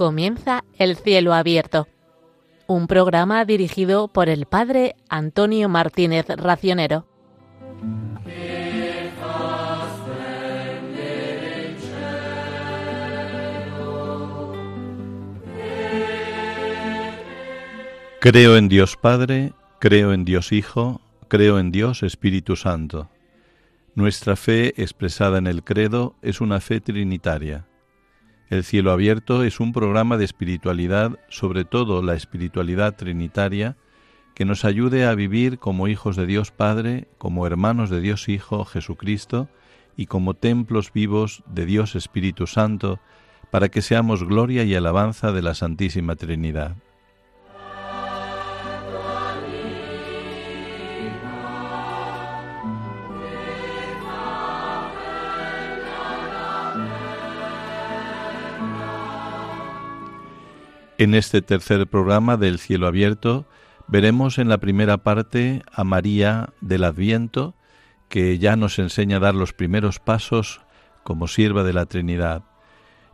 Comienza El cielo abierto, un programa dirigido por el padre Antonio Martínez Racionero. Creo en Dios Padre, creo en Dios Hijo, creo en Dios Espíritu Santo. Nuestra fe expresada en el credo es una fe trinitaria. El cielo abierto es un programa de espiritualidad, sobre todo la espiritualidad trinitaria, que nos ayude a vivir como hijos de Dios Padre, como hermanos de Dios Hijo Jesucristo y como templos vivos de Dios Espíritu Santo, para que seamos gloria y alabanza de la Santísima Trinidad. En este tercer programa del cielo abierto veremos en la primera parte a María del Adviento, que ya nos enseña a dar los primeros pasos como sierva de la Trinidad.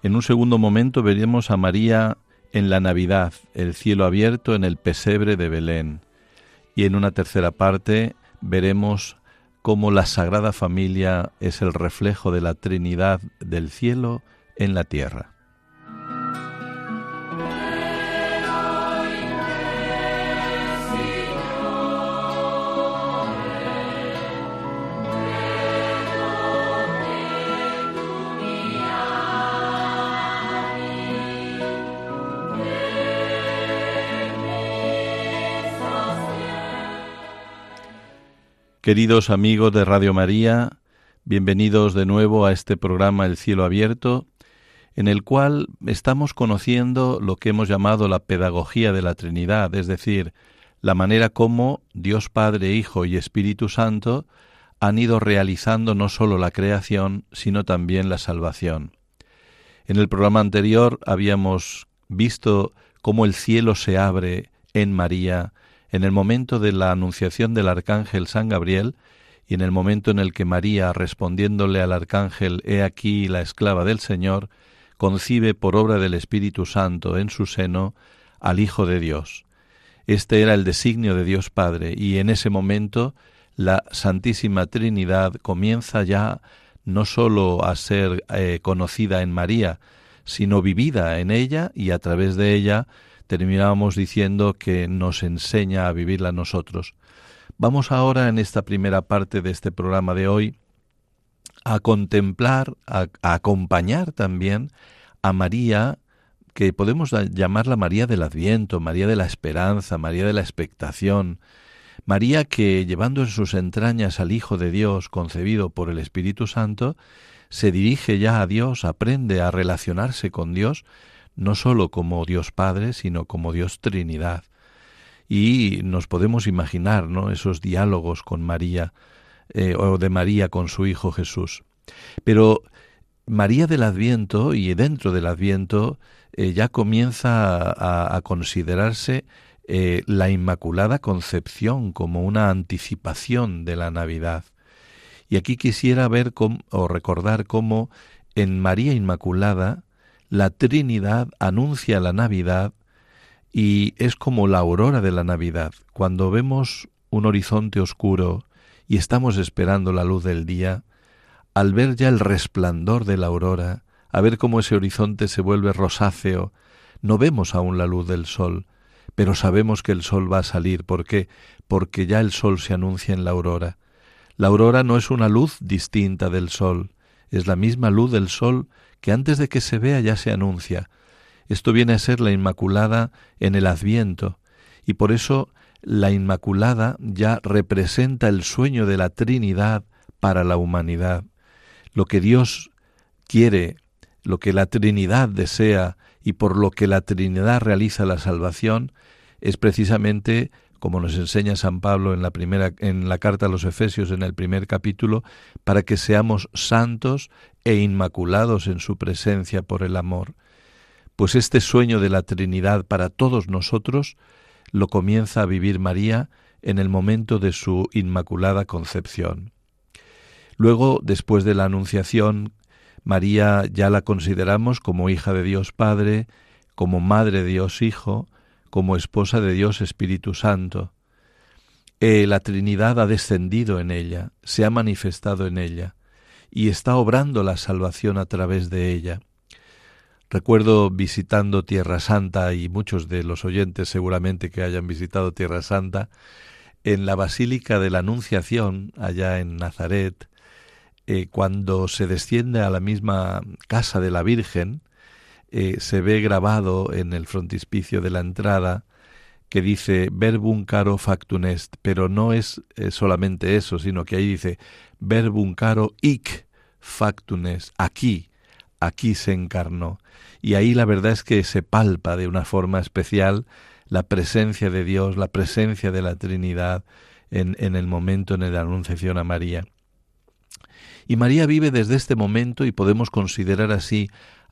En un segundo momento veremos a María en la Navidad, el cielo abierto en el pesebre de Belén. Y en una tercera parte veremos cómo la Sagrada Familia es el reflejo de la Trinidad del cielo en la tierra. Queridos amigos de Radio María, bienvenidos de nuevo a este programa El cielo abierto, en el cual estamos conociendo lo que hemos llamado la pedagogía de la Trinidad, es decir, la manera como Dios Padre, Hijo y Espíritu Santo han ido realizando no sólo la creación, sino también la salvación. En el programa anterior habíamos visto cómo el cielo se abre en María, en el momento de la anunciación del arcángel San Gabriel y en el momento en el que María, respondiéndole al arcángel He aquí la esclava del Señor, concibe por obra del Espíritu Santo en su seno al Hijo de Dios. Este era el designio de Dios Padre y en ese momento la Santísima Trinidad comienza ya no sólo a ser eh, conocida en María, sino vivida en ella y a través de ella terminábamos diciendo que nos enseña a vivirla nosotros. Vamos ahora en esta primera parte de este programa de hoy a contemplar, a, acompañar también a María, que podemos llamarla María del Adviento, María de la Esperanza, María de la Expectación, María que llevando en sus entrañas al Hijo de Dios concebido por el Espíritu Santo, se dirige ya a Dios, aprende a relacionarse con Dios no sólo como Dios Padre, sino como Dios Trinidad. Y nos podemos imaginar esos diálogos con María eh, o de María con su Hijo Jesús. Pero María del Adviento y dentro del Adviento eh, ya comienza a, considerarse eh, la Inmaculada Concepción como una anticipación de la Navidad. Y aquí quisiera ver o recordar cómo en María Inmaculada la Trinidad anuncia la Navidad y es como la aurora de la Navidad. Cuando vemos un horizonte oscuro y estamos esperando la luz del día, al ver ya el resplandor de la aurora, a ver cómo ese horizonte se vuelve rosáceo, no vemos aún la luz del sol, pero sabemos que el sol va a salir. ¿Por qué? Porque ya el sol se anuncia en la aurora. La aurora no es una luz distinta del sol, es la misma luz del sol que antes de que se vea ya se anuncia. Esto viene a ser la Inmaculada en el Adviento, y por eso la Inmaculada ya representa el sueño de la Trinidad para la humanidad. Lo que Dios quiere, lo que la Trinidad desea y por lo que la Trinidad realiza la salvación, es precisamente como nos enseña San Pablo en la primera en la carta a los Efesios en el primer capítulo, para que seamos santos e inmaculados en su presencia por el amor. Pues este sueño de la Trinidad para todos nosotros lo comienza a vivir María en el momento de su inmaculada concepción. Luego, después de la Anunciación, María ya la consideramos como hija de Dios Padre, como Madre de Dios Hijo, como esposa de Dios Espíritu Santo. Eh, la Trinidad ha descendido en ella, se ha manifestado en ella, y está obrando la salvación a través de ella. Recuerdo visitando Tierra Santa y muchos de los oyentes seguramente que hayan visitado Tierra Santa, en la Basílica de la Anunciación, allá en Nazaret, eh, cuando se desciende a la misma casa de la Virgen, eh, se ve grabado en el frontispicio de la entrada que dice verbum caro factum est, pero no es eh, solamente eso, sino que ahí dice verbum caro hic factum est, aquí, aquí se encarnó. Y ahí la verdad es que se palpa de una forma especial la presencia de Dios, la presencia de la Trinidad en, en el momento en la anunciación a María. Y María vive desde este momento y podemos considerar así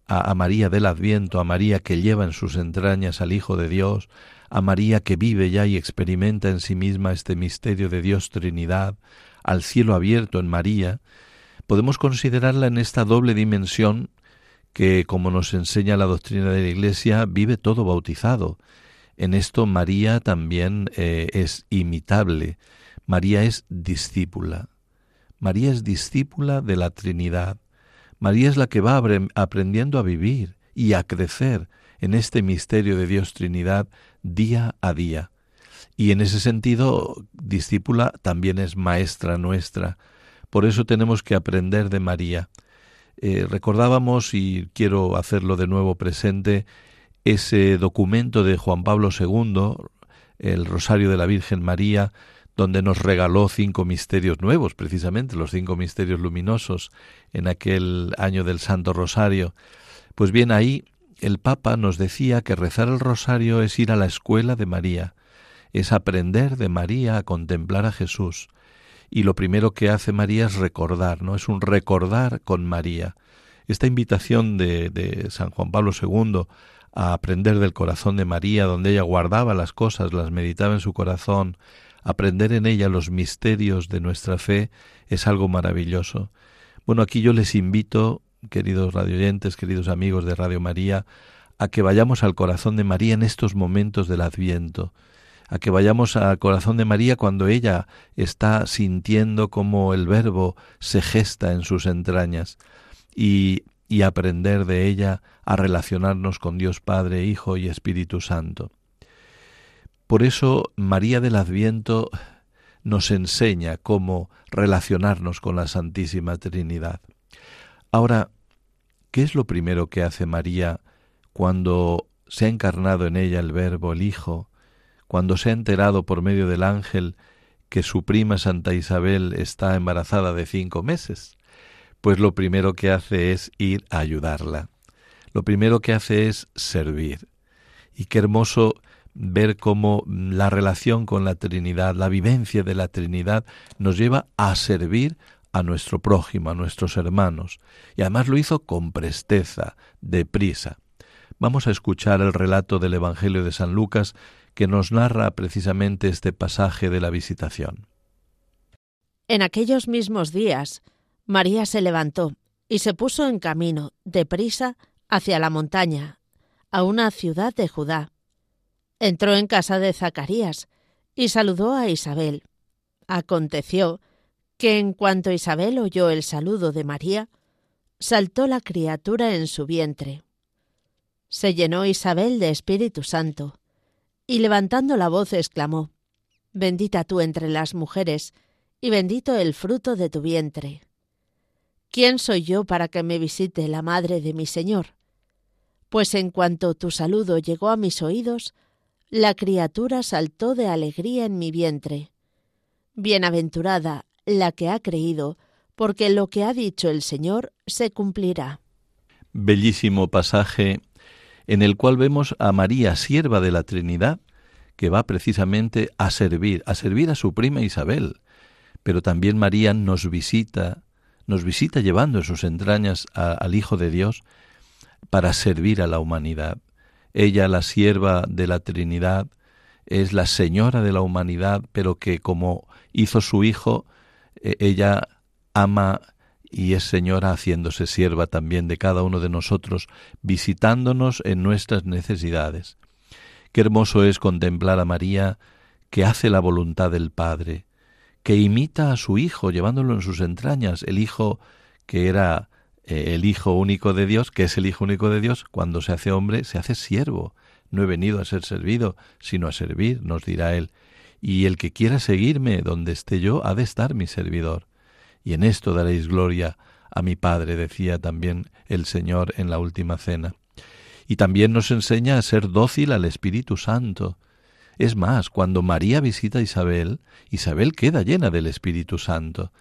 a, María del Adviento, a María que lleva en sus entrañas al Hijo de Dios, a María que vive ya y experimenta en sí misma este misterio de Dios Trinidad, al cielo abierto en María, podemos considerarla en esta doble dimensión que, como nos enseña la doctrina de la Iglesia, vive todo bautizado. En esto María también eh, es imitable. María es discípula. María es discípula de la Trinidad. María es la que va aprendiendo a vivir y a crecer en este misterio de Dios Trinidad día a día. Y en ese sentido, discípula también es maestra nuestra. Por eso tenemos que aprender de María. Eh, recordábamos, y quiero hacerlo de nuevo presente, ese documento de Juan Pablo II, el Rosario de la Virgen María, donde nos regaló cinco misterios nuevos, precisamente los cinco misterios luminosos en aquel año del Santo Rosario. Pues bien, ahí el Papa nos decía que rezar el rosario es ir a la escuela de María, es aprender de María a contemplar a Jesús. Y lo primero que hace María es recordar, ¿no? Es un recordar con María. Esta invitación de, de San Juan Pablo II a aprender del corazón de María, donde ella guardaba las cosas, las meditaba en su corazón, aprender en ella los misterios de nuestra fe es algo maravilloso. Bueno, aquí yo les invito, queridos radioyentes, queridos amigos de Radio María, a que vayamos al corazón de María en estos momentos del Adviento, a que vayamos al corazón de María cuando ella está sintiendo cómo el Verbo se gesta en sus entrañas y, y aprender de ella a relacionarnos con Dios Padre, Hijo y Espíritu Santo. Por eso María del Adviento nos enseña cómo relacionarnos con la Santísima Trinidad. Ahora, ¿qué es lo primero que hace María cuando se ha encarnado en ella el Verbo, el Hijo, cuando se ha enterado por medio del ángel que su prima Santa Isabel está embarazada de cinco meses? Pues lo primero que hace es ir a ayudarla. Lo primero que hace es servir. Y qué hermoso ver cómo la relación con la Trinidad, la vivencia de la Trinidad, nos lleva a servir a nuestro prójimo, a nuestros hermanos. Y además lo hizo con presteza, deprisa. Vamos a escuchar el relato del Evangelio de San Lucas que nos narra precisamente este pasaje de la visitación. En aquellos mismos días, María se levantó y se puso en camino, deprisa, hacia la montaña, a una ciudad de Judá entró en casa de Zacarías y saludó a Isabel. Aconteció que en cuanto Isabel oyó el saludo de María, saltó la criatura en su vientre. Se llenó Isabel de Espíritu Santo, y levantando la voz exclamó, Bendita tú entre las mujeres, y bendito el fruto de tu vientre. ¿Quién soy yo para que me visite la madre de mi Señor? Pues en cuanto tu saludo llegó a mis oídos, la criatura saltó de alegría en mi vientre. Bienaventurada la que ha creído, porque lo que ha dicho el Señor se cumplirá. Bellísimo pasaje en el cual vemos a María, sierva de la Trinidad, que va precisamente a servir, a servir a su prima Isabel. Pero también María nos visita, nos visita llevando en sus entrañas al Hijo de Dios para servir a la humanidad. Ella, la sierva de la Trinidad, es la señora de la humanidad, pero que como hizo su hijo, e, ella ama y es Señora haciéndose sierva también de cada uno de nosotros, visitándonos en nuestras necesidades. Qué hermoso es contemplar a María que hace la voluntad del Padre, que imita a su Hijo llevándolo en sus entrañas, el Hijo que era eh, el Hijo único de Dios, que es el Hijo único de Dios, cuando se hace hombre, se hace siervo. No he venido a ser servido, sino a servir, nos dirá él. Y el que quiera seguirme donde esté yo, ha de estar mi servidor. Y en esto daréis gloria a mi Padre, decía también el Señor en la última cena. Y también nos enseña a ser dócil al Espíritu Santo. Es más, cuando María visita a Isabel, Isabel queda llena del Espíritu Santo.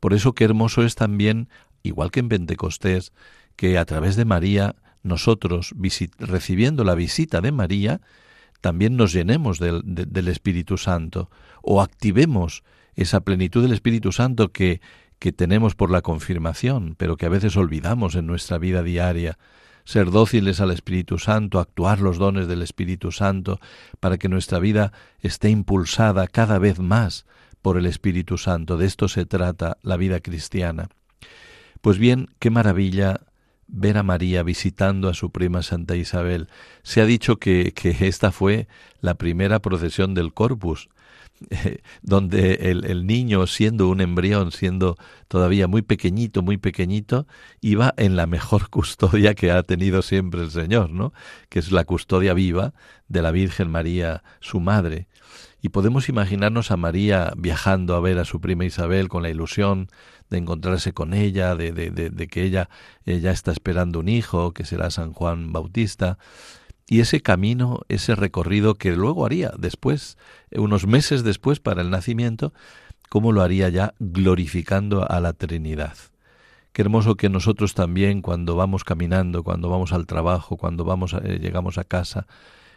Por eso qué hermoso es también igual que en Pentecostés, que a través de María nosotros, recibiendo la visita de María, también nos llenemos del, del, Espíritu Santo o activemos esa plenitud del Espíritu Santo que, que tenemos por la confirmación, pero que a veces olvidamos en nuestra vida diaria. Ser dóciles al Espíritu Santo, actuar los dones del Espíritu Santo, para que nuestra vida esté impulsada cada vez más por el Espíritu Santo. De esto se trata la vida cristiana. Pues bien, qué maravilla ver a María visitando a su prima Santa Isabel. Se ha dicho que, que esta fue la primera procesión del Corpus, donde el, el, niño, siendo un embrión, siendo todavía muy pequeñito, muy pequeñito, iba en la mejor custodia que ha tenido siempre el Señor, ¿no? Que es la custodia viva de la Virgen María, su madre. Y podemos imaginarnos a María viajando a ver a su prima Isabel con la ilusión de encontrarse con ella, de, de, que ella, ella está esperando un hijo, que será San Juan Bautista, y ese camino, ese recorrido que luego haría después, unos meses después para el nacimiento, cómo lo haría ya glorificando a la Trinidad. Qué hermoso que nosotros también cuando vamos caminando, cuando vamos al trabajo, cuando vamos eh, llegamos a casa,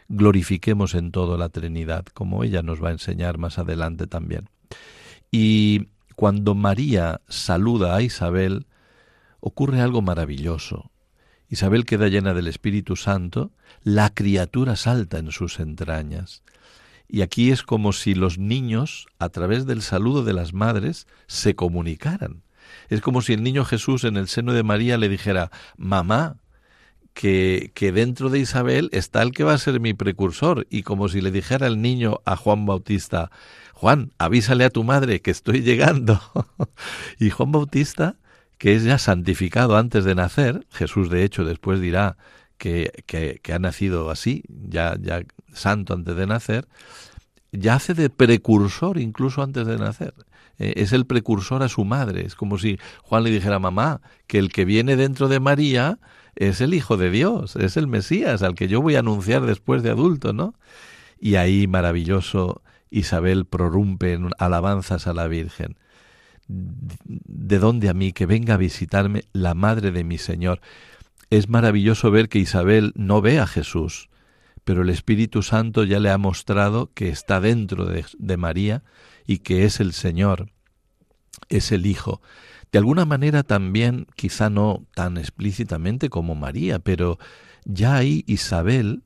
glorifiquemos en todo la Trinidad, como ella nos va a enseñar más adelante también. Y cuando María saluda a Isabel, ocurre algo maravilloso. Isabel queda llena del Espíritu Santo, la criatura salta en sus entrañas. Y aquí es como si los niños, a través del saludo de las madres, se comunicaran. Es como si el niño Jesús en el seno de María le dijera, mamá, que, dentro de Isabel está el que va a ser mi precursor, y como si le dijera el niño a Juan Bautista, Juan, avísale a tu madre que estoy llegando. y Juan Bautista, que es ya santificado antes de nacer, Jesús de hecho después dirá que, ha nacido así, ya, ya santo antes de nacer, ya hace de precursor incluso antes de nacer. Eh, es el precursor a su madre. Es como si Juan le dijera mamá que el que viene dentro de María es el Hijo de Dios, es el Mesías, al que yo voy a anunciar después de adulto, ¿no? Y ahí maravilloso Isabel prorrumpe en alabanzas a la Virgen. ¿De dónde a mí que venga a visitarme la madre de mi Señor? Es maravilloso ver que Isabel no ve a Jesús, pero el Espíritu Santo ya le ha mostrado que está dentro de, de María y que es el Señor, es el Hijo. De alguna manera también, quizá no tan explícitamente como María, pero ya hay Isabel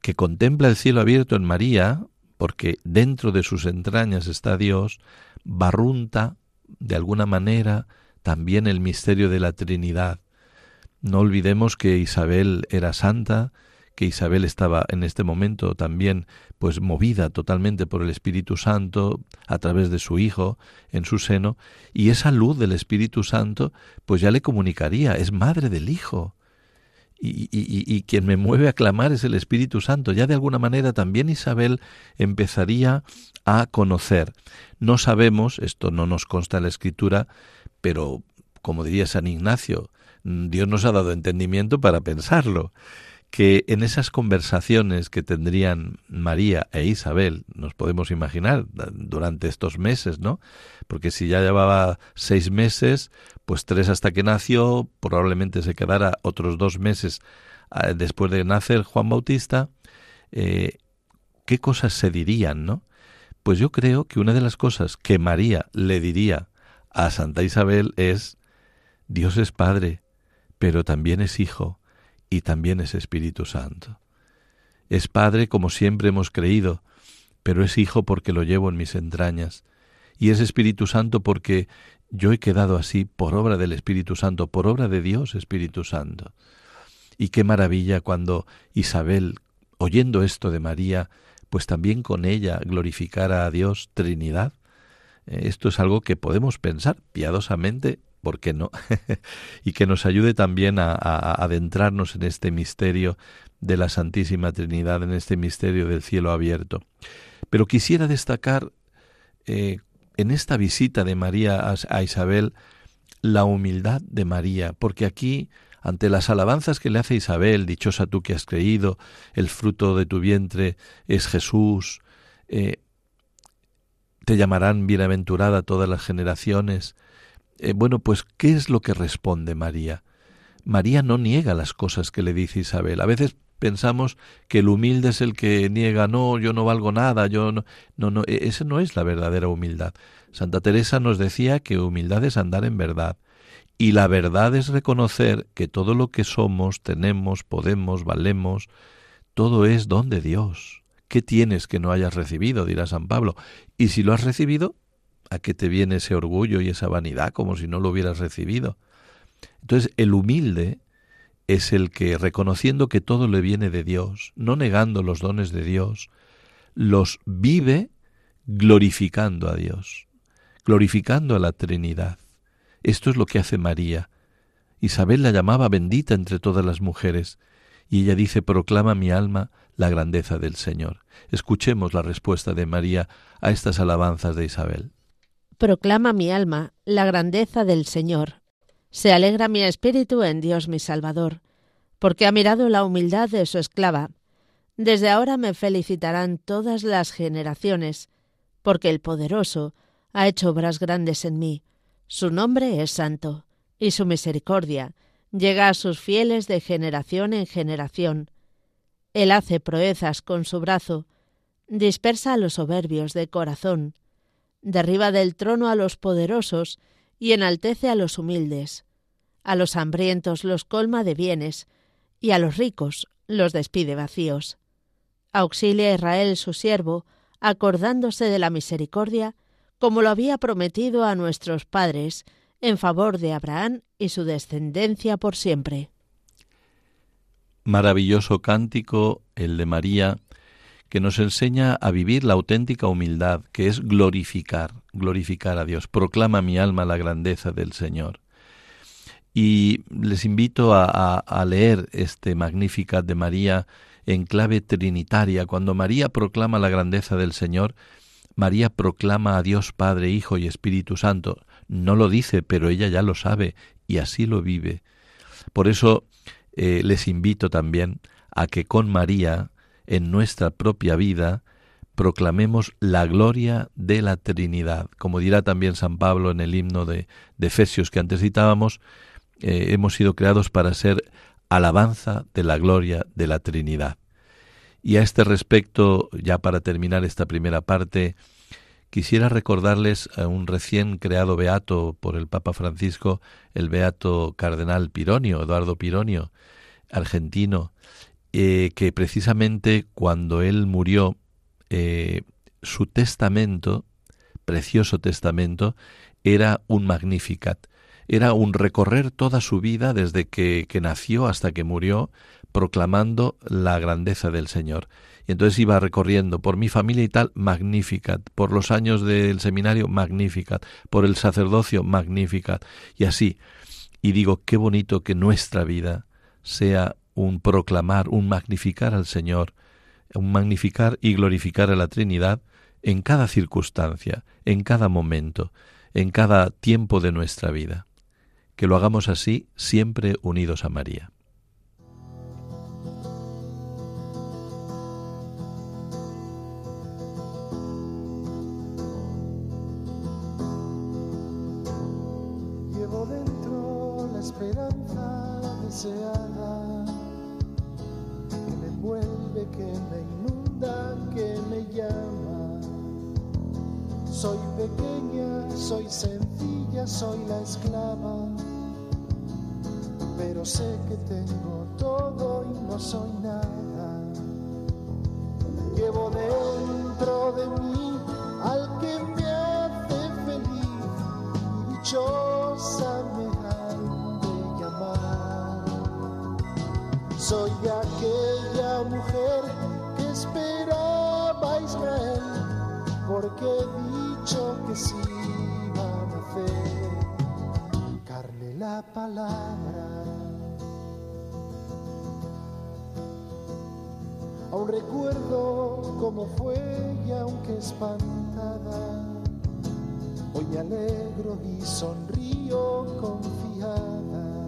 que contempla el cielo abierto en María, porque dentro de sus entrañas está Dios, barrunta de alguna manera también el misterio de la Trinidad. No olvidemos que Isabel era santa, que Isabel estaba en este momento también pues movida totalmente por el Espíritu Santo a través de su hijo en su seno y esa luz del Espíritu Santo pues ya le comunicaría, es madre del hijo y, quien me mueve a clamar es el Espíritu Santo. Ya de alguna manera también Isabel empezaría a conocer. No sabemos, esto no nos consta en la Escritura, pero como diría San Ignacio, Dios nos ha dado entendimiento para pensarlo que en esas conversaciones que tendrían María e Isabel, nos podemos imaginar durante estos meses, ¿no? Porque si ya llevaba seis meses, pues tres hasta que nació, probablemente se quedara otros dos meses después de nacer Juan Bautista, eh, ¿qué cosas se dirían, no? Pues yo creo que una de las cosas que María le diría a Santa Isabel es, Dios es Padre, pero también es Hijo, y también es Espíritu Santo. Es Padre como siempre hemos creído, pero es Hijo porque lo llevo en mis entrañas, y es Espíritu Santo porque yo he quedado así por obra del Espíritu Santo, por obra de Dios Espíritu Santo. Y qué maravilla cuando Isabel, oyendo esto de María, pues también con ella glorificara a Dios Trinidad. Eh, esto es algo que podemos pensar piadosamente, ¿por qué no? y que nos ayude también a, adentrarnos en este misterio de la Santísima Trinidad, en este misterio del cielo abierto. Pero quisiera destacar eh, en esta visita de María a Isabel la humildad de María, porque aquí ante las alabanzas que le hace Isabel, dichosa tú que has creído, el fruto de tu vientre es Jesús, eh, te llamarán bienaventurada todas las generaciones. Eh, bueno, pues, ¿qué es lo que responde María? María no niega las cosas que le dice Isabel. A veces pensamos que el humilde es el que niega, no, yo no valgo nada, yo no, no, no, e-, esa no es la verdadera humildad. Santa Teresa nos decía que humildad es andar en verdad. Y la verdad es reconocer que todo lo que somos, tenemos, podemos, valemos, todo es don de Dios. ¿Qué tienes que no hayas recibido? dirá San Pablo. Y si lo has recibido, ¿a qué te viene ese orgullo y esa vanidad como si no lo hubieras recibido? Entonces, el humilde es el que, reconociendo que todo le viene de Dios, no negando los dones de Dios, los vive glorificando a Dios, glorificando a la Trinidad. Esto es lo que hace María. Isabel la llamaba bendita entre todas las mujeres, y ella dice, proclama mi alma la grandeza del Señor. Escuchemos la respuesta de María a estas alabanzas de Isabel. Proclama mi alma la grandeza del Señor. Se alegra mi espíritu en Dios mi Salvador, porque ha mirado la humildad de su esclava. Desde ahora me felicitarán todas las generaciones, porque el poderoso ha hecho obras grandes en mí su nombre es santo, y su misericordia llega a sus fieles de generación en generación. Él hace proezas con su brazo, dispersa a los soberbios de corazón, derriba del trono a los poderosos y enaltece a los humildes. A los hambrientos los colma de bienes, y a los ricos los despide vacíos. Auxilia a Israel su siervo, acordándose de la misericordia como lo había prometido a nuestros padres, en favor de Abraham y su descendencia por siempre. Maravilloso cántico el de María, que nos enseña a vivir la auténtica humildad, que es glorificar, glorificar a Dios. Proclama mi alma la grandeza del Señor. Y les invito a, a leer este Magnificat de María en clave trinitaria. Cuando María proclama la grandeza del Señor, María proclama a Dios Padre, Hijo y Espíritu Santo. No lo dice, pero ella ya lo sabe y así lo vive. Por eso eh, les invito también a que con María, en nuestra propia vida, proclamemos la gloria de la Trinidad. Como dirá también San Pablo en el himno de, Efesios que antes citábamos, eh, hemos sido creados para ser alabanza de la gloria de la Trinidad. Y a este respecto, ya para terminar esta primera parte, quisiera recordarles a un recién creado beato por el Papa Francisco, el beato cardenal Pironio, Eduardo Pironio, argentino, eh, que precisamente cuando él murió, eh, su testamento, precioso testamento, era un magnificat, era un recorrer toda su vida desde que, que nació hasta que murió, proclamando la grandeza del Señor. Y entonces iba recorriendo por mi familia y tal, Magnificat, por los años del seminario, Magnificat, por el sacerdocio, Magnificat, y así. Y digo, qué bonito que nuestra vida sea un proclamar, un magnificar al Señor, un magnificar y glorificar a la Trinidad en cada circunstancia, en cada momento, en cada tiempo de nuestra vida. Que lo hagamos así, siempre unidos a María. Soy la esclava, pero sé que tengo todo y no soy nada. Llevo dentro de mí al que me hace feliz dichosa me han de llamar. Soy aquella mujer que esperaba a Israel, porque he dicho que sí nacer. Carne la palabra. Aún recuerdo cómo fue y aunque espantada, hoy me alegro y sonrío confiada.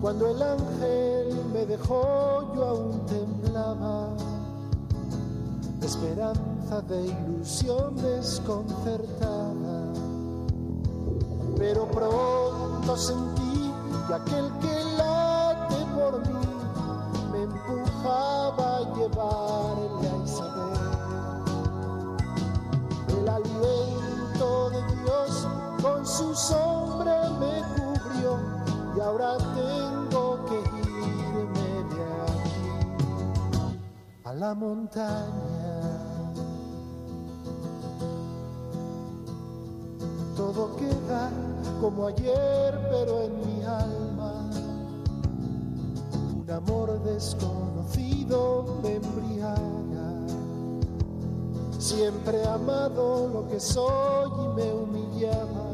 Cuando el ángel me dejó yo aún temblaba, de esperanza, de ilusión desconcertada. Pero pronto sentí que aquel que late por mí me empujaba a llevarle a Isabel. El aliento de Dios con su sombra me cubrió y ahora tengo que irme de aquí a la montaña. Todo queda como ayer, pero en mi alma un amor desconocido me embriaga. Siempre he amado lo que soy y me humillaba,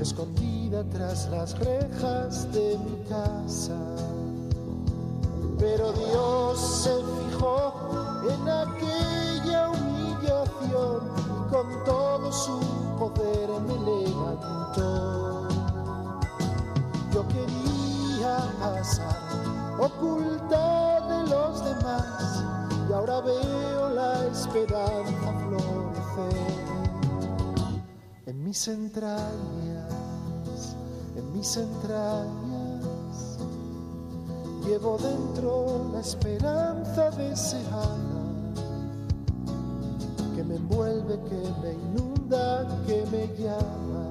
escondida tras las rejas de mi casa. Pero Dios se fijó en aquella humillación con todo su poder me levantó. Yo quería pasar oculta de los demás y ahora veo la esperanza florecer en mis entrañas, en mis entrañas. Llevo dentro la esperanza deseada que me inunda, que me llama.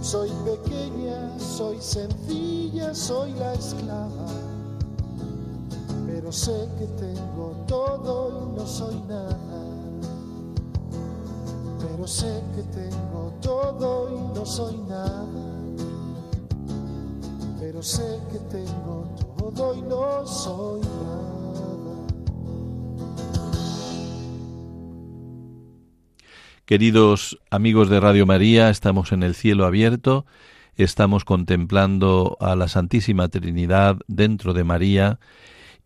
Soy pequeña, soy sencilla, soy la esclava, pero sé que tengo todo y no soy nada. Pero sé que tengo todo y no soy nada. Pero sé que tengo todo y no soy nada. Queridos amigos de Radio María, estamos en el cielo abierto, estamos contemplando a la Santísima Trinidad dentro de María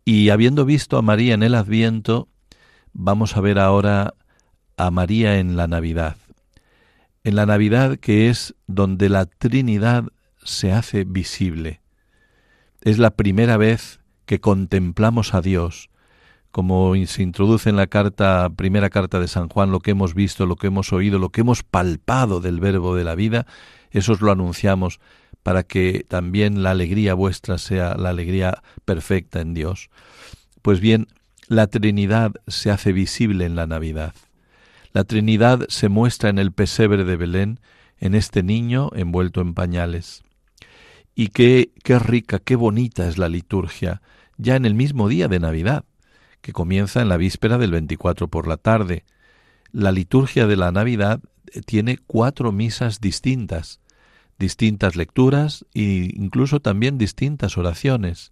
y habiendo visto a María en el Adviento, vamos a ver ahora a María en la Navidad. En la Navidad que es donde la Trinidad se hace visible. Es la primera vez que contemplamos a Dios, como se introduce en la carta, primera carta de San Juan, lo que hemos visto, lo que hemos oído, lo que hemos palpado del verbo de la vida, eso os lo anunciamos para que también la alegría vuestra sea la alegría perfecta en Dios. Pues bien, la Trinidad se hace visible en la Navidad. La Trinidad se muestra en el pesebre de Belén, en este niño envuelto en pañales. Y qué, qué rica, qué bonita es la liturgia, ya en el mismo día de Navidad que comienza en la víspera del 24 por la tarde. La liturgia de la Navidad tiene cuatro misas distintas, distintas lecturas e incluso también distintas oraciones,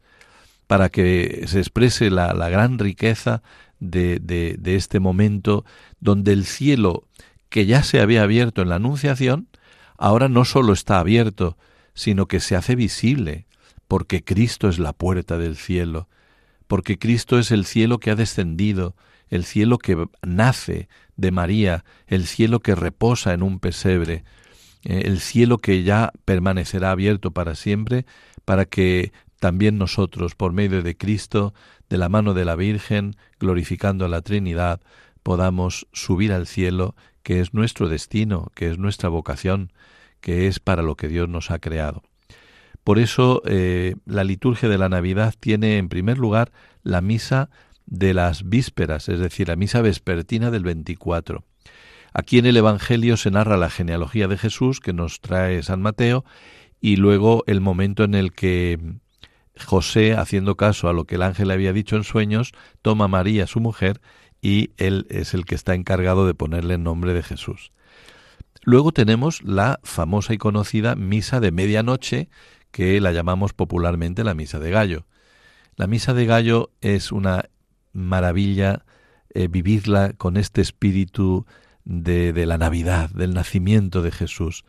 para que se exprese la, gran riqueza de, de, de este momento donde el cielo, que ya se había abierto en la Anunciación, ahora no solo está abierto, sino que se hace visible, porque Cristo es la puerta del cielo porque Cristo es el cielo que ha descendido, el cielo que nace de María, el cielo que reposa en un pesebre, eh, el cielo que ya permanecerá abierto para siempre, para que también nosotros, por medio de Cristo, de la mano de la Virgen, glorificando a la Trinidad, podamos subir al cielo, que es nuestro destino, que es nuestra vocación, que es para lo que Dios nos ha creado. Por eso eh, la liturgia de la Navidad tiene en primer lugar la misa de las vísperas, es decir, la misa vespertina del 24. Aquí en el Evangelio se narra la genealogía de Jesús que nos trae San Mateo y luego el momento en el que José, haciendo caso a lo que el ángel le había dicho en sueños, toma a María, su mujer, y él es el que está encargado de ponerle el nombre de Jesús. Luego tenemos la famosa y conocida misa de medianoche, que la llamamos popularmente la misa de gallo. La misa de gallo es una maravilla eh, vivirla con este espíritu de, de la Navidad, del nacimiento de Jesús.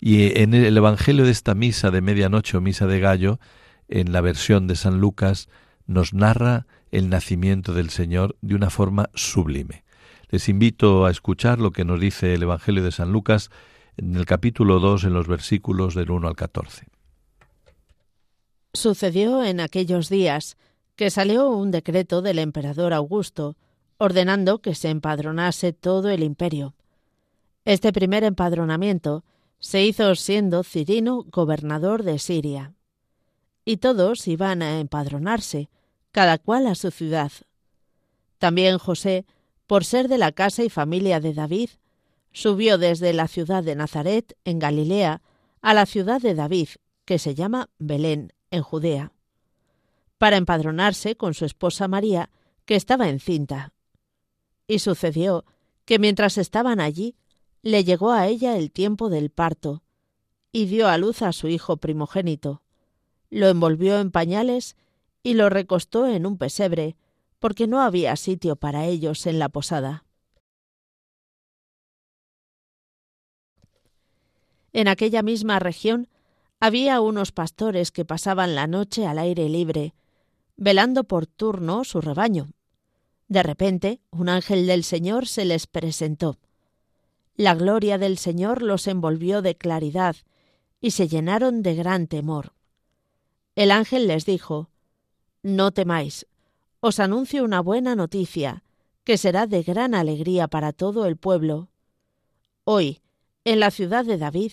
Y en el Evangelio de esta misa de medianoche o misa de gallo, en la versión de San Lucas, nos narra el nacimiento del Señor de una forma sublime. Les invito a escuchar lo que nos dice el Evangelio de San Lucas en el capítulo 2 en los versículos del 1 al 14. Sucedió en aquellos días que salió un decreto del emperador Augusto ordenando que se empadronase todo el imperio. Este primer empadronamiento se hizo siendo Cirino gobernador de Siria. Y todos iban a empadronarse, cada cual a su ciudad. También José, por ser de la casa y familia de David, subió desde la ciudad de Nazaret, en Galilea, a la ciudad de David, que se llama Belén, en Judea, para empadronarse con su esposa María, que estaba encinta. Y sucedió que mientras estaban allí, le llegó a ella el tiempo del parto, y dio a luz a su hijo primogénito. Lo envolvió en pañales y lo recostó en un pesebre, porque no había sitio para ellos en la posada. En aquella misma región había unos pastores que pasaban la noche al aire libre, velando por turno su rebaño. De repente, un ángel del Señor se les presentó. La gloria del Señor los envolvió de claridad y se llenaron de gran temor. El ángel les dijo, No temáis, os anuncio una buena noticia, que será de gran alegría para todo el pueblo. Hoy, en la ciudad de David,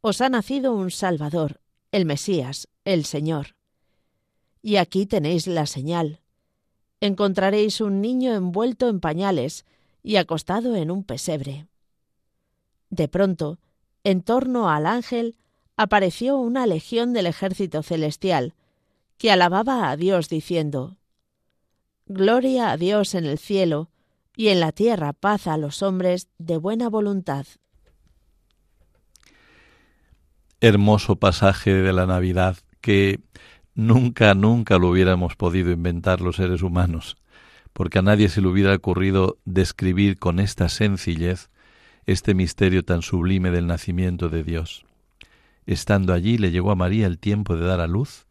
os ha nacido un Salvador, el Mesías, el Señor. Y aquí tenéis la señal. Encontraréis un niño envuelto en pañales y acostado en un pesebre. De pronto, en torno al ángel, apareció una legión del ejército celestial, que alababa a Dios diciendo, Gloria a Dios en el cielo, y en la tierra paz a los hombres de buena voluntad. Hermoso pasaje de la Navidad que nunca, nunca lo hubiéramos podido inventar los seres humanos, porque a nadie se le hubiera ocurrido describir con esta sencillez este misterio tan sublime del nacimiento de Dios. Estando allí le llegó a María el tiempo de dar a luz,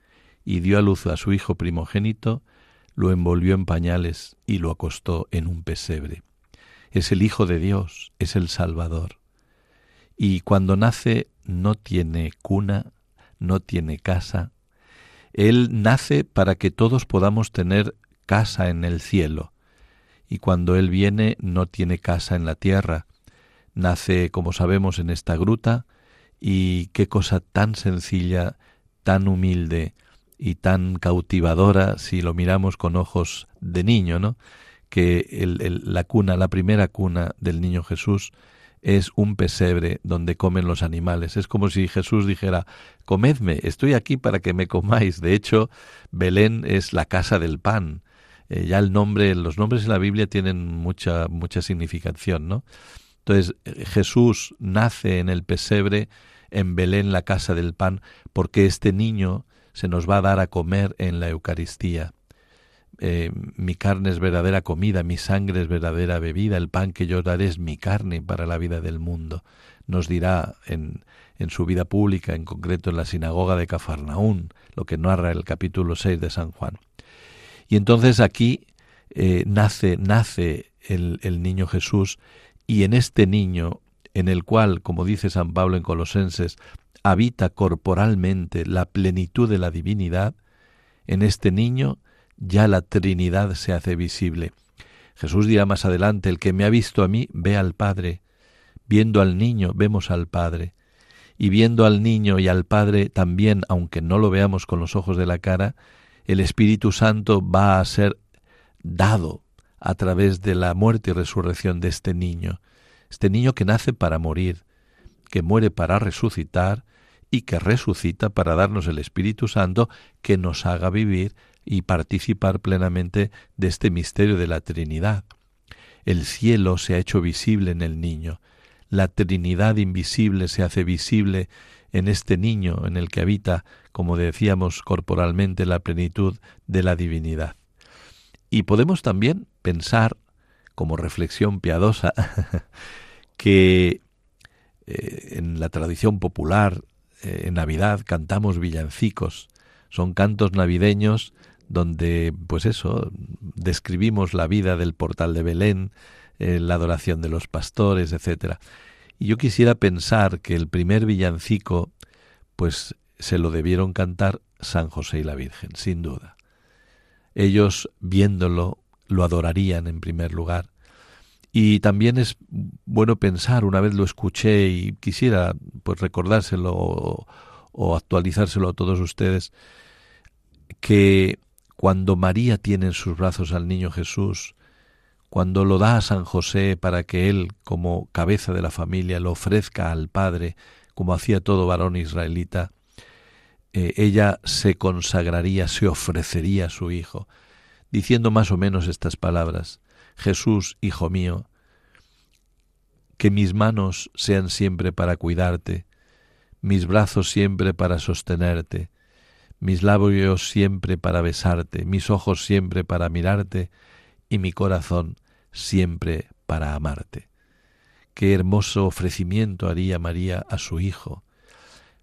y dio a luz a su hijo primogénito, lo envolvió en pañales y lo acostó en un pesebre. Es el Hijo de Dios, es el Salvador. Y cuando nace no tiene cuna, no tiene casa. Él nace para que todos podamos tener casa en el cielo. Y cuando Él viene no tiene casa en la tierra. Nace, como sabemos, en esta gruta, y qué cosa tan sencilla, tan humilde, y tan cautivadora si lo miramos con ojos de niño, ¿no? Que la cuna, la primera cuna del niño Jesús es un pesebre donde comen los animales. Es como si Jesús dijera, comedme, estoy aquí para que me comáis. De hecho, Belén es la casa del pan. Eh, ya el nombre, los nombres en la Biblia tienen mucha, mucha significación, ¿no? Entonces, eh, Jesús nace en el pesebre, en Belén, la casa del pan, porque este niño se nos va a dar a comer en la Eucaristía. Eh, mi carne es verdadera comida, mi sangre es verdadera bebida, el pan que yo daré es mi carne para la vida del mundo. Nos dirá en, en su vida pública, en concreto en la sinagoga de Cafarnaún, lo que narra el capítulo 6 de San Juan. Y entonces aquí eh, nace, nace el, el niño Jesús y en este niño, en el cual, como dice San Pablo en Colosenses, habita corporalmente la plenitud de la divinidad, en este niño ya la Trinidad se hace visible. Jesús dirá más adelante, el que me ha visto a mí ve al Padre. Viendo al niño vemos al Padre. Y viendo al niño y al Padre también, aunque no lo veamos con los ojos de la cara, el Espíritu Santo va a ser dado a través de la muerte y resurrección de este niño. Este niño que nace para morir, que muere para resucitar y que resucita para darnos el Espíritu Santo que nos haga vivir y participar plenamente de este misterio de la Trinidad. El cielo se ha hecho visible en el niño. la Trinidad invisible se hace visible en este niño en el que habita, como decíamos corporalmente, la plenitud de la divinidad. Y podemos también pensar, como reflexión piadosa, que eh, en la tradición popular, eh, en Navidad, cantamos villancicos. Son cantos navideños donde, pues eso, describimos la vida del portal de Belén, eh, la adoración de los pastores, etcétera. Y yo quisiera pensar que el primer villancico, pues se lo debieron cantar San José y la Virgen, sin duda. Ellos, viéndolo, lo adorarían en primer lugar. Y también es bueno pensar, una vez lo escuché y quisiera pues recordárselo o, o actualizárselo a todos ustedes, que cuando María tiene en sus brazos al niño Jesús, cuando lo da a San José para que él, como cabeza de la familia, lo ofrezca al Padre, como hacía todo varón israelita, eh, ella se consagraría, se ofrecería a su Hijo, diciendo más o menos estas palabras, Jesús, Hijo mío, que mis manos sean siempre para cuidarte, mis brazos siempre para sostenerte, mis labios siempre para besarte, mis ojos siempre para mirarte y mi corazón siempre para amarte. Qué hermoso ofrecimiento haría María a su Hijo.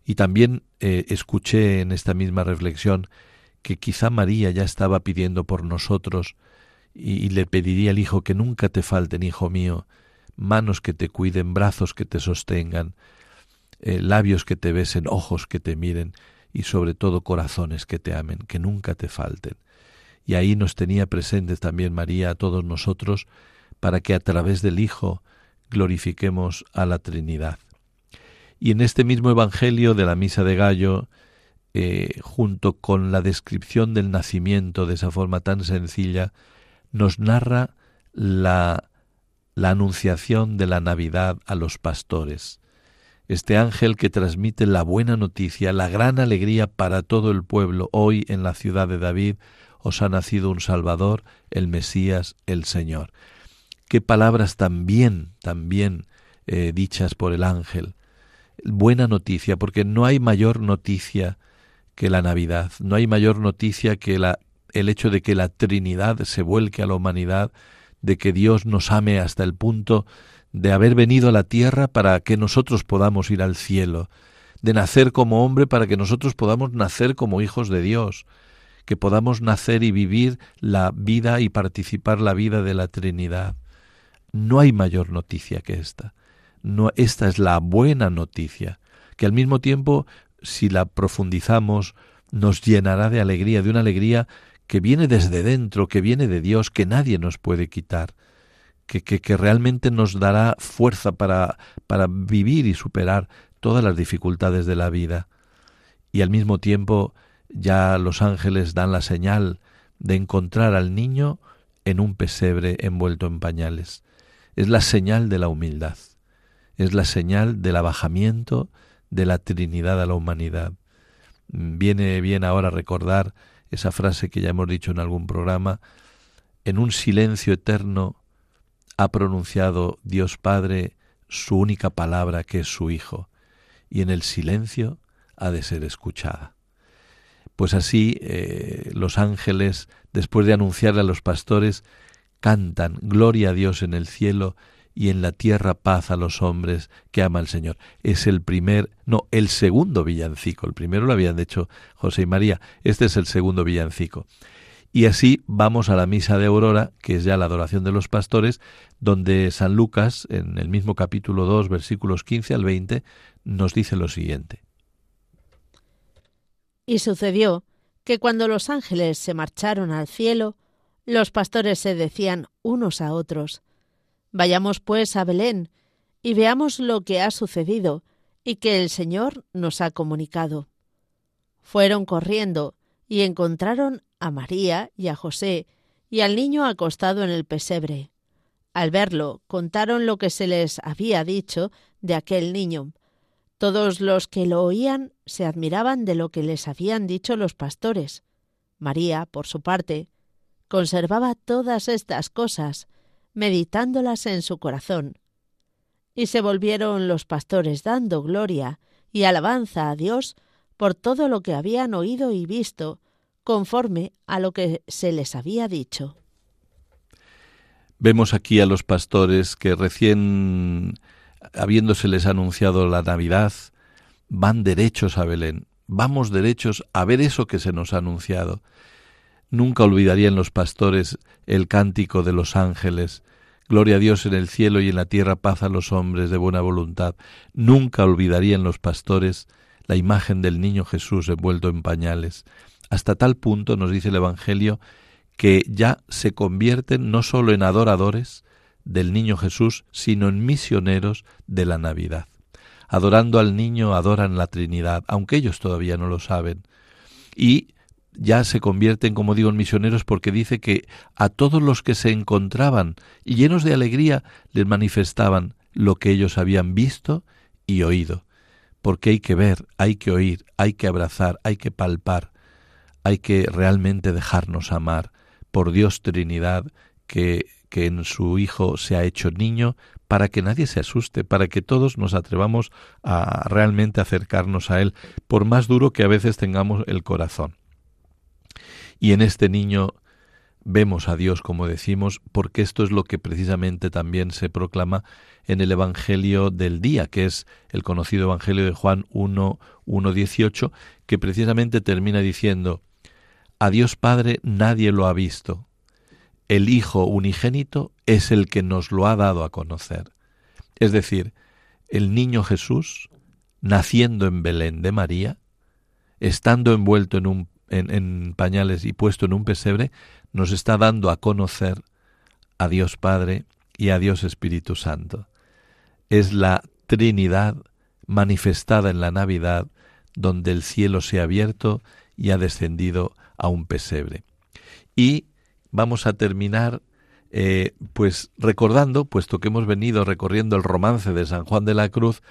Y también eh, escuché en esta misma reflexión que quizá María ya estaba pidiendo por nosotros y, le pediría al Hijo que nunca te falten, Hijo mío, manos que te cuiden, brazos que te sostengan, eh, labios que te besen, ojos que te miren, y sobre todo corazones que te amen, que nunca te falten. Y ahí nos tenía presentes también María a todos nosotros para que a través del Hijo glorifiquemos a la Trinidad. Y en este mismo Evangelio de la Misa de Gallo, eh, junto con la descripción del nacimiento de esa forma tan sencilla, nos narra la, la anunciación de la Navidad a los pastores este ángel que transmite la buena noticia, la gran alegría para todo el pueblo. Hoy en la ciudad de David os ha nacido un Salvador, el Mesías, el Señor. Qué palabras tan bien, eh, dichas por el ángel. Buena noticia, porque no hay mayor noticia que la Navidad, no hay mayor noticia que el hecho de que la Trinidad se vuelque a la humanidad, de que Dios nos ame hasta el punto de haber venido a la tierra para que nosotros podamos ir al cielo, de nacer como hombre para que nosotros podamos nacer como hijos de Dios, que podamos nacer y vivir la vida y participar la vida de la Trinidad. No hay mayor noticia que esta. Esta es la buena noticia, que al mismo tiempo, si la profundizamos, nos llenará de alegría, de una alegría que viene desde dentro, que viene de Dios, que nadie nos puede quitar que, que, realmente nos dará fuerza para, para vivir y superar todas las dificultades de la vida. Y al mismo tiempo ya los ángeles dan la señal de encontrar al niño en un pesebre envuelto en pañales. Es la señal de la humildad, es la señal del abajamiento de la Trinidad a la humanidad. Viene bien ahora recordar esa frase que ya hemos dicho en algún programa, en un silencio eterno ha pronunciado Dios Padre su única palabra que es su Hijo, y en el silencio ha de ser escuchada. Pues así eh, los ángeles, después de anunciarle a los pastores, cantan Gloria a Dios en el cielo y en la tierra paz a los hombres que ama el Señor. Es el primer, no, el segundo villancico. El primero lo habían hecho José y María. Este es el segundo villancico. Y así vamos a la misa de Aurora, que es ya la adoración de los pastores, donde San Lucas, en el mismo capítulo 2, versículos 15 al 20, nos dice lo siguiente. Y sucedió que cuando los ángeles se marcharon al cielo, los pastores se decían unos a otros, Vayamos pues a Belén y veamos lo que ha sucedido y que el Señor nos ha comunicado. Fueron corriendo y encontraron a María y a José y al niño acostado en el pesebre. Al verlo, contaron lo que se les había dicho de aquel niño. Todos los que lo oían se admiraban de lo que les habían dicho los pastores. María, por su parte, conservaba todas estas cosas, meditándolas en su corazón. Y se volvieron los pastores dando gloria y alabanza a Dios por todo lo que habían oído y visto, conforme a lo que se les había dicho. Vemos aquí a los pastores que recién habiéndoseles anunciado la Navidad, van derechos a Belén, vamos derechos a ver eso que se nos ha anunciado. Nunca olvidarían los pastores el cántico de los ángeles, Gloria a Dios en el cielo y en la tierra paz a los hombres de buena voluntad. Nunca olvidarían los pastores la imagen del niño Jesús envuelto en pañales. Hasta tal punto, nos dice el Evangelio, que ya se convierten no sólo en adoradores del niño Jesús, sino en misioneros de la Navidad. Adorando al niño adoran la Trinidad, aunque ellos todavía no lo saben. Y ya se convierten, como digo, en misioneros porque dice que a todos los que se encontraban llenos de alegría les manifestaban lo que ellos habían visto y oído. Porque hay que ver, hay que oír, hay que abrazar, hay que palpar, hay que realmente dejarnos amar por Dios Trinidad que, que en su Hijo se ha hecho niño para que nadie se asuste, para que todos nos atrevamos a realmente acercarnos a Él, por más duro que a veces tengamos el corazón. Y en este niño vemos a Dios, como decimos, porque esto es lo que precisamente también se proclama en el Evangelio del día, que es el conocido Evangelio de Juan 1, 1, 18, que precisamente termina diciendo, a Dios Padre nadie lo ha visto, el Hijo unigénito es el que nos lo ha dado a conocer. Es decir, el niño Jesús, naciendo en Belén de María, estando envuelto en un en, pañales y puesto en un pesebre, nos está dando a conocer a Dios Padre y a Dios Espíritu Santo. Es la Trinidad manifestada en la Navidad, donde el cielo se ha abierto y ha descendido a un pesebre. Y vamos a terminar eh, pues recordando, puesto que hemos venido recorriendo el romance de San Juan de la Cruz,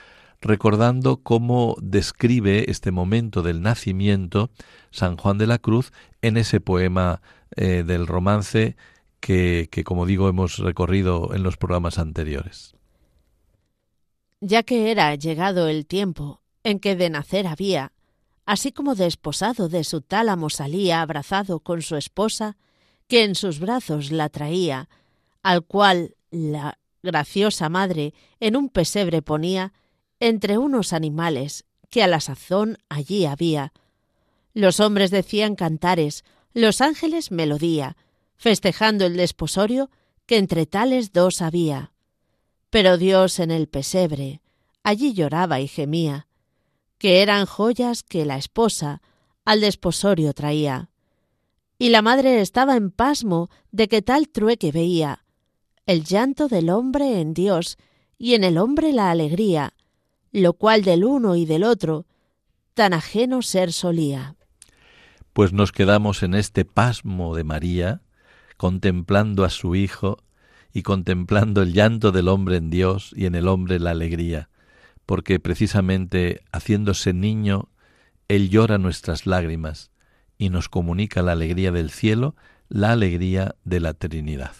recordando cómo describe este momento del nacimiento San Juan de la Cruz en ese poema eh, del romance que, que, como digo, hemos recorrido en los programas anteriores. Ya que era llegado el tiempo en que de nacer había, así como desposado de su tálamo salía abrazado con su esposa, que en sus brazos la traía, al cual la graciosa madre en un pesebre ponía, entre unos animales que a la sazón allí había. Los hombres decían cantares, los ángeles melodía, festejando el desposorio que entre tales dos había. Pero Dios en el pesebre, allí lloraba y gemía, que eran joyas que la esposa al desposorio traía. Y la madre estaba en pasmo de que tal trueque veía, el llanto del hombre en Dios y en el hombre la alegría, lo cual del uno y del otro tan ajeno ser solía pues nos quedamos en este pasmo de María, contemplando a su Hijo y contemplando el llanto del hombre en Dios y en el hombre la alegría, porque precisamente haciéndose niño, Él llora nuestras lágrimas y nos comunica la alegría del cielo, la alegría de la Trinidad.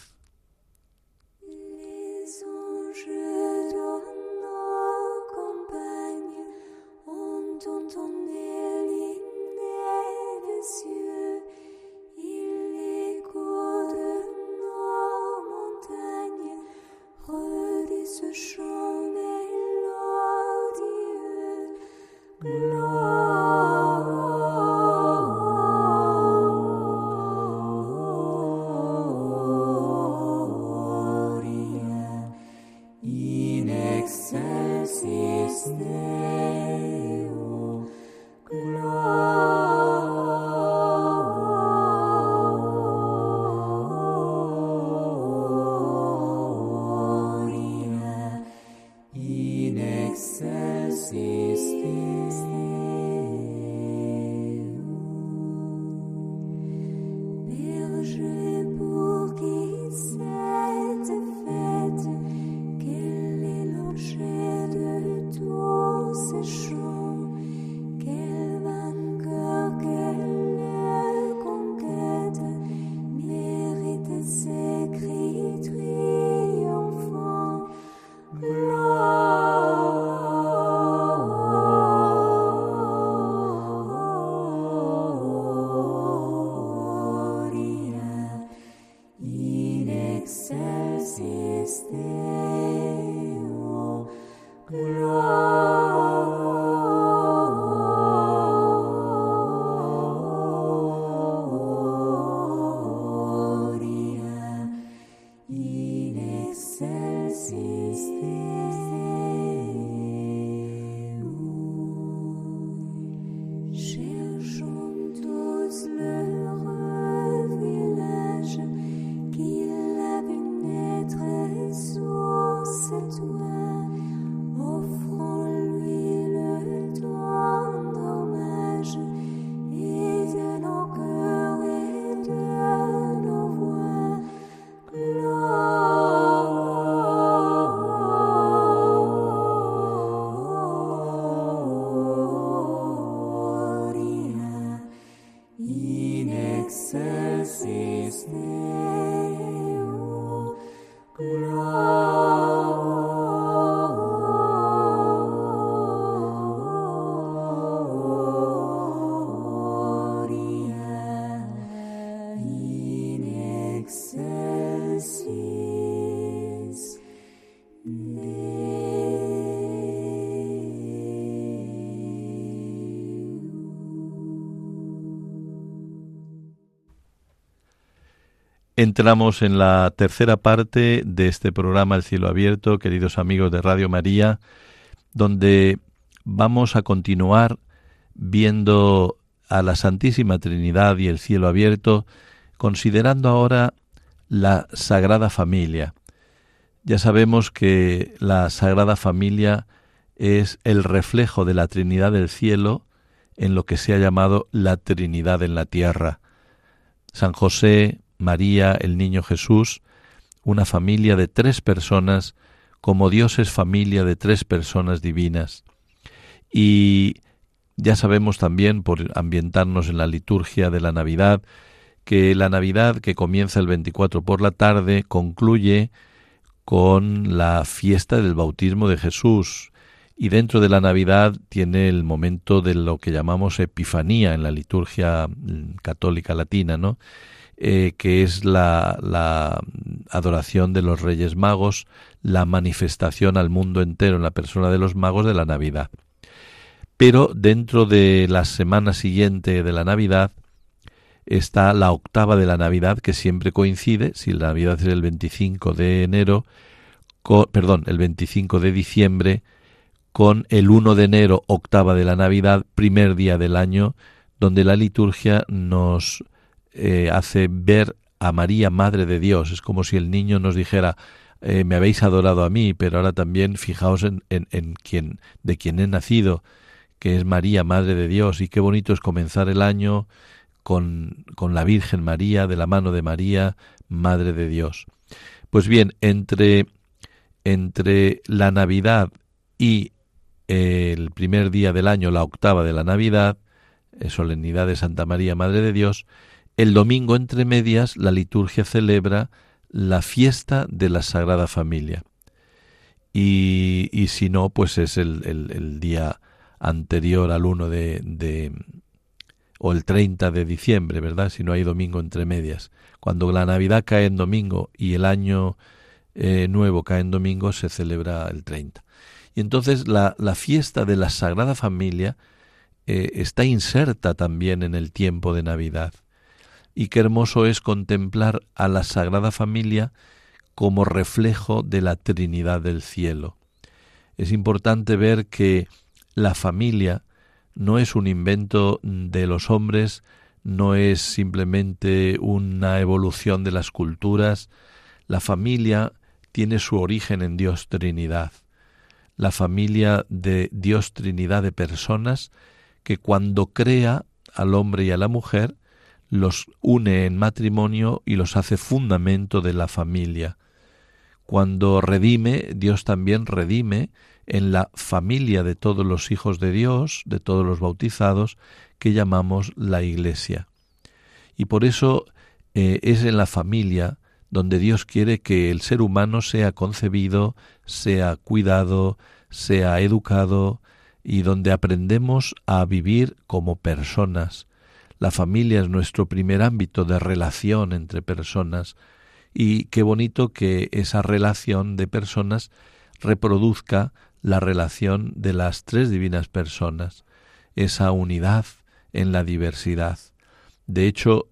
Entramos en la tercera parte de este programa El cielo abierto, queridos amigos de Radio María, donde vamos a continuar viendo a la Santísima Trinidad y el cielo abierto, considerando ahora la Sagrada Familia. Ya sabemos que la Sagrada Familia es el reflejo de la Trinidad del cielo en lo que se ha llamado la Trinidad en la tierra. San José, María, el Niño Jesús, una familia de tres personas, como Dios es familia de tres personas divinas. Y ya sabemos también, por ambientarnos en la liturgia de la Navidad, que la Navidad, que comienza el 24 por la tarde, concluye con la fiesta del bautismo de Jesús. Y dentro de la Navidad tiene el momento de lo que llamamos Epifanía en la liturgia mm, católica latina, ¿no? Eh, que es la, adoración de los Reyes Magos, la manifestación al mundo entero en la persona de los magos de la Navidad. Pero dentro de la semana siguiente de la Navidad está la octava de la Navidad, que siempre coincide, si la Navidad es el 25 de enero, perdón, el 25 de diciembre, con el 1 de enero, octava de la Navidad, primer día del año, donde la liturgia nos eh, hace ver a María, Madre de Dios. Es como si el niño nos dijera, eh, me habéis adorado a mí, pero ahora también fijaos en, en, en quien, de quien he nacido, que es María, Madre de Dios, y qué bonito es comenzar el año con, con la Virgen María, de la mano de María, Madre de Dios. Pues bien, entre, entre la Navidad y el primer día del año, la octava de la Navidad, eh, solemnidad de Santa María, Madre de Dios, el domingo entre medias la liturgia celebra la fiesta de la Sagrada Familia. Y, y si no, pues es el, el, día anterior al 1 de, de, o el 30 de diciembre, ¿verdad? Si no hay domingo entre medias. Cuando la Navidad cae en domingo y el año eh, nuevo cae en domingo, se celebra el 30. Y entonces la, la fiesta de la Sagrada Familia eh, está inserta también en el tiempo de Navidad y qué hermoso es contemplar a la Sagrada Familia como reflejo de la Trinidad del cielo. Es importante ver que la familia no es un invento de los hombres, no es simplemente una evolución de las culturas, la familia tiene su origen en Dios Trinidad, la familia de Dios Trinidad de personas que cuando crea al hombre y a la mujer, los une en matrimonio y los hace fundamento de la familia. Cuando redime, Dios también redime en la familia de todos los hijos de Dios, de todos los bautizados, que llamamos la Iglesia. Y por eso eh, es en la familia donde Dios quiere que el ser humano sea concebido, sea cuidado, sea educado, y donde aprendemos a vivir como personas, la familia es nuestro primer ámbito de relación entre personas y qué bonito que esa relación de personas reproduzca la relación de las tres divinas personas, esa unidad en la diversidad. De hecho,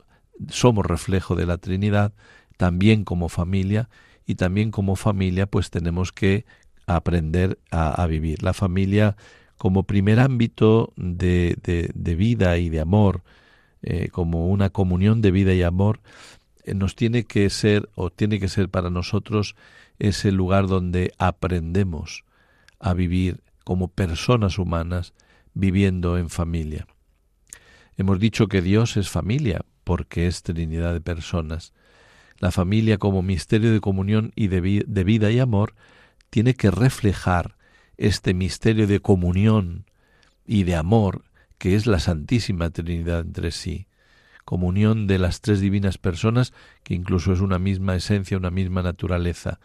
somos reflejo de la Trinidad también como familia y también como familia pues tenemos que aprender a, vivir. La familia como primer ámbito de, vida y de amor, eh, como una comunión de vida y amor, eh, nos tiene que ser o tiene que ser para nosotros ese lugar donde aprendemos a vivir como personas humanas viviendo en familia. Hemos dicho que Dios es familia porque es Trinidad de personas. La familia como misterio de comunión y de, de vida y amor tiene que reflejar este misterio de comunión y de amor que es la Santísima Trinidad entre sí, comunión de las tres divinas personas, que incluso es una misma esencia, una misma naturaleza.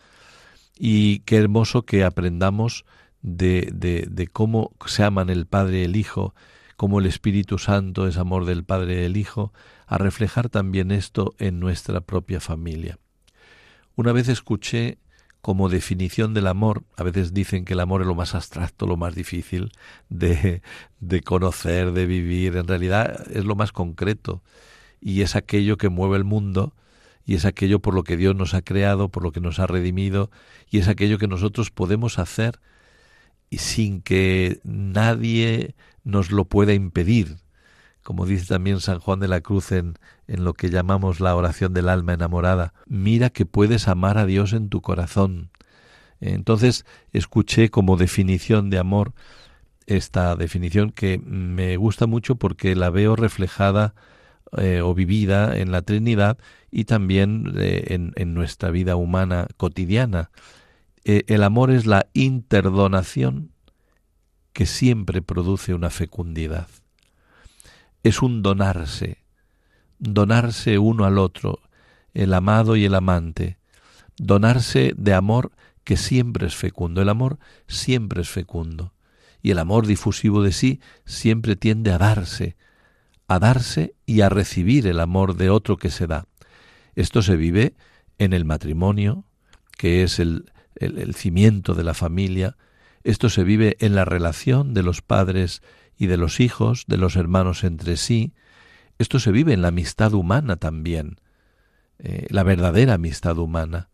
Y qué hermoso que aprendamos de, de, cómo se aman el Padre y el Hijo, cómo el Espíritu Santo es amor del Padre y el Hijo, a reflejar también esto en nuestra propia familia. Una vez escuché como definición del amor. A veces dicen que el amor es lo más abstracto, lo más difícil de, de conocer, de vivir. En realidad es lo más concreto y es aquello que mueve el mundo y es aquello por lo que Dios nos ha creado, por lo que nos ha redimido, y es aquello que nosotros podemos hacer sin que nadie nos lo pueda impedir. Como dice también San Juan de la Cruz en, en lo que llamamos la oración del alma enamorada, mira que puedes amar a Dios en tu corazón. Entonces escuché como definición de amor esta definición que me gusta mucho porque la veo reflejada eh, o vivida en la Trinidad y también eh, en, nuestra vida humana cotidiana. Eh, el amor es la interdonación que siempre produce una fecundidad. Es un donarse, donarse uno al otro, el amado y el amante, donarse de amor que siempre es fecundo. El amor siempre es fecundo. Y el amor difusivo de sí siempre tiende a darse, a darse y a recibir el amor de otro que se da. Esto se vive en el matrimonio, que es el, el, cimiento de la familia. Esto se vive en la relación de los padres y de los hijos, de los hermanos entre sí. Esto se vive en la amistad humana también, eh, la verdadera amistad humana.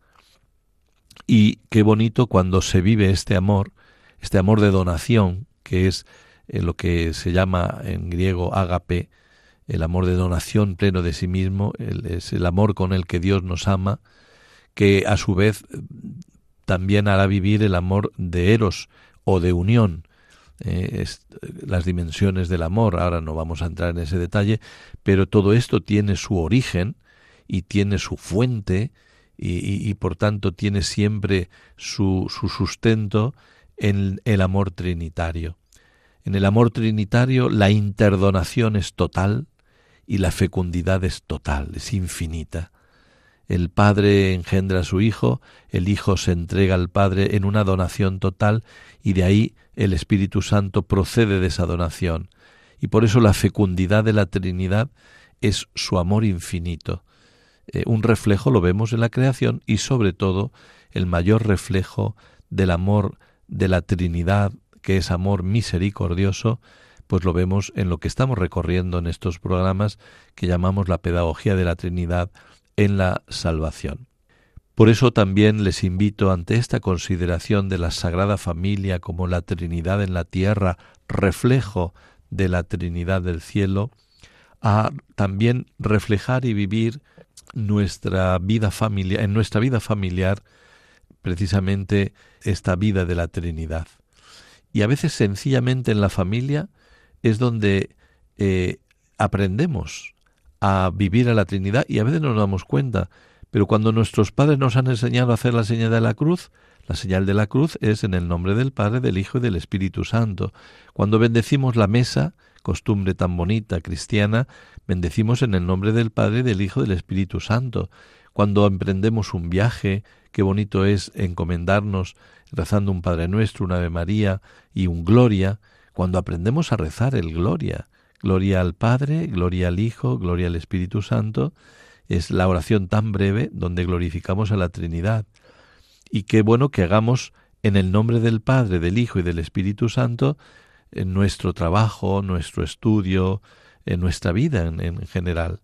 Y qué bonito cuando se vive este amor, este amor de donación, que es eh, lo que se llama en griego ágape, el amor de donación pleno de sí mismo, es el amor con el que Dios nos ama, que a su vez también hará vivir el amor de eros o de unión, eh, las dimensiones del amor. Ahora no vamos a entrar en ese detalle, pero todo esto tiene su origen y tiene su fuente y, por tanto tiene siempre su, su sustento en el amor trinitario. En el amor trinitario la interdonación es total y la fecundidad es total, es infinita. El Padre engendra a su Hijo, el Hijo se entrega al Padre en una donación total y de ahí el Espíritu Santo procede de esa donación. Y por eso la fecundidad de la Trinidad es su amor infinito. Eh, un reflejo lo vemos en la creación y sobre todo el mayor reflejo del amor de la Trinidad, que es amor misericordioso, pues lo vemos en lo que estamos recorriendo en estos programas que llamamos la pedagogía de la Trinidad en la salvación. Por eso también les invito ante esta consideración de la Sagrada Familia como la Trinidad en la tierra, reflejo de la Trinidad del cielo, a también reflejar y vivir nuestra vida familiar, en nuestra vida familiar, precisamente esta vida de la Trinidad. Y a veces sencillamente en la familia es donde eh, aprendemos a vivir a la Trinidad y a veces no nos damos cuenta. Pero cuando nuestros padres nos han enseñado a hacer la señal de la cruz, la señal de la cruz es en el nombre del Padre, del Hijo y del Espíritu Santo. Cuando bendecimos la mesa, costumbre tan bonita cristiana, bendecimos en el nombre del Padre, del Hijo y del Espíritu Santo. Cuando emprendemos un viaje, qué bonito es encomendarnos rezando un Padre Nuestro, una Ave María y un Gloria, cuando aprendemos a rezar el Gloria. Gloria al Padre, gloria al Hijo, gloria al Espíritu Santo, es la oración tan breve donde glorificamos a la Trinidad. Y qué bueno que hagamos en el nombre del Padre, del Hijo y del Espíritu Santo en nuestro trabajo, nuestro estudio, en nuestra vida en, general.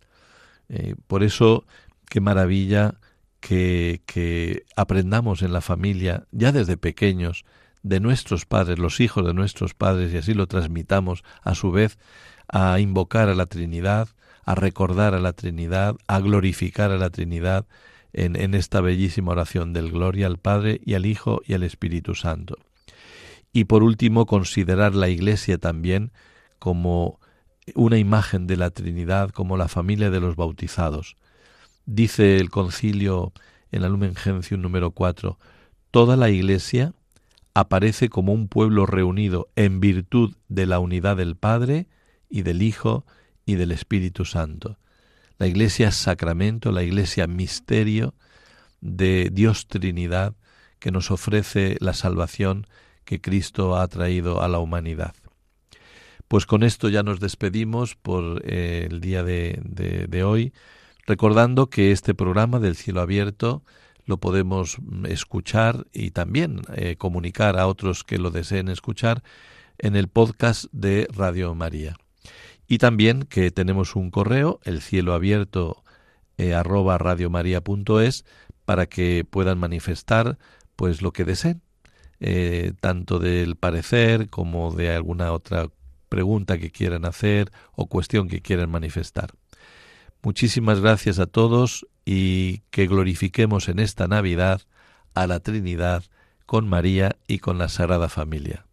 Eh, por eso, qué maravilla que, que aprendamos en la familia, ya desde pequeños, de nuestros padres, los hijos de nuestros padres, y así lo transmitamos a su vez a invocar a la Trinidad, a recordar a la Trinidad, a glorificar a la Trinidad en, esta bellísima oración del Gloria al Padre y al Hijo y al Espíritu Santo. Y por último, considerar la Iglesia también como una imagen de la Trinidad, como la familia de los bautizados. Dice el concilio en la Lumen Gentium número 4, toda la Iglesia aparece como un pueblo reunido en virtud de la unidad del Padre, y del Hijo y del Espíritu Santo. La Iglesia es sacramento, la Iglesia misterio de Dios Trinidad que nos ofrece la salvación que Cristo ha traído a la humanidad. Pues con esto ya nos despedimos por eh, el día de, hoy, recordando que este programa del cielo abierto lo podemos escuchar y también eh, comunicar a otros que lo deseen escuchar en el podcast de Radio María. Y también que tenemos un correo, el cielo abierto eh, arroba radiomaria.es para que puedan manifestar pues lo que deseen, eh, tanto del parecer como de alguna otra pregunta que quieran hacer o cuestión que quieran manifestar. Muchísimas gracias a todos y que glorifiquemos en esta Navidad a la Trinidad con María y con la Sagrada Familia.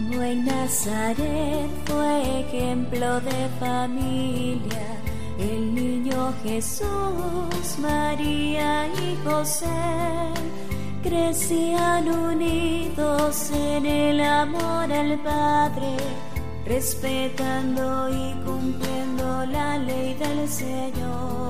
Como en Nazaret fue ejemplo de familia, el niño Jesús, María y José crecían unidos en el amor al Padre, respetando y cumpliendo la ley del Señor.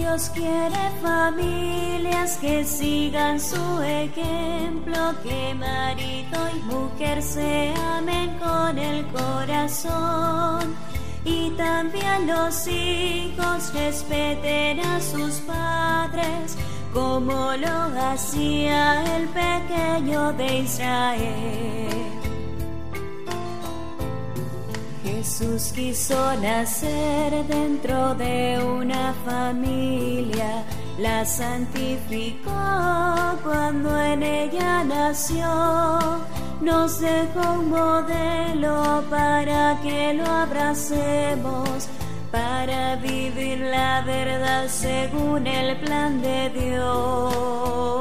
Dios quiere familias que sigan su ejemplo, que marido y mujer se amen con el corazón y también los hijos respeten a sus padres como lo hacía el pequeño de Israel. Jesús quiso nacer dentro de una familia, la santificó cuando en ella nació, nos dejó un modelo para que lo abracemos, para vivir la verdad según el plan de Dios.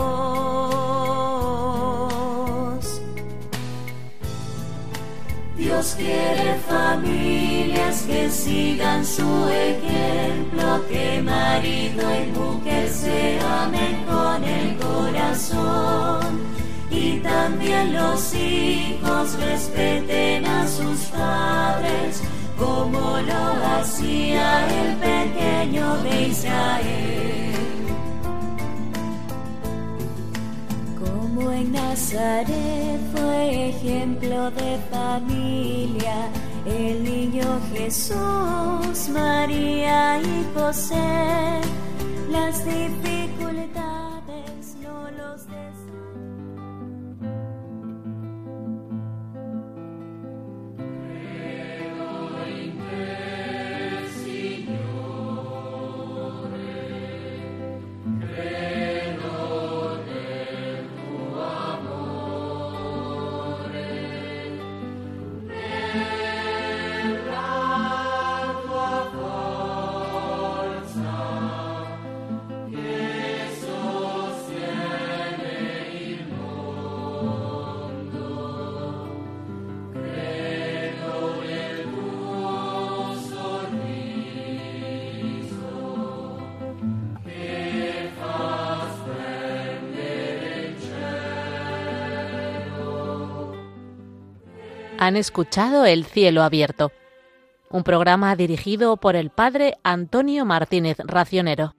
Dios quiere familias que sigan su ejemplo, que marido y mujer se amen con el corazón y también los hijos respeten a sus padres como lo hacía el pequeño de. Nazaret fue ejemplo de familia, el niño Jesús, María y José, las dificultades Han escuchado El cielo abierto, un programa dirigido por el padre Antonio Martínez Racionero.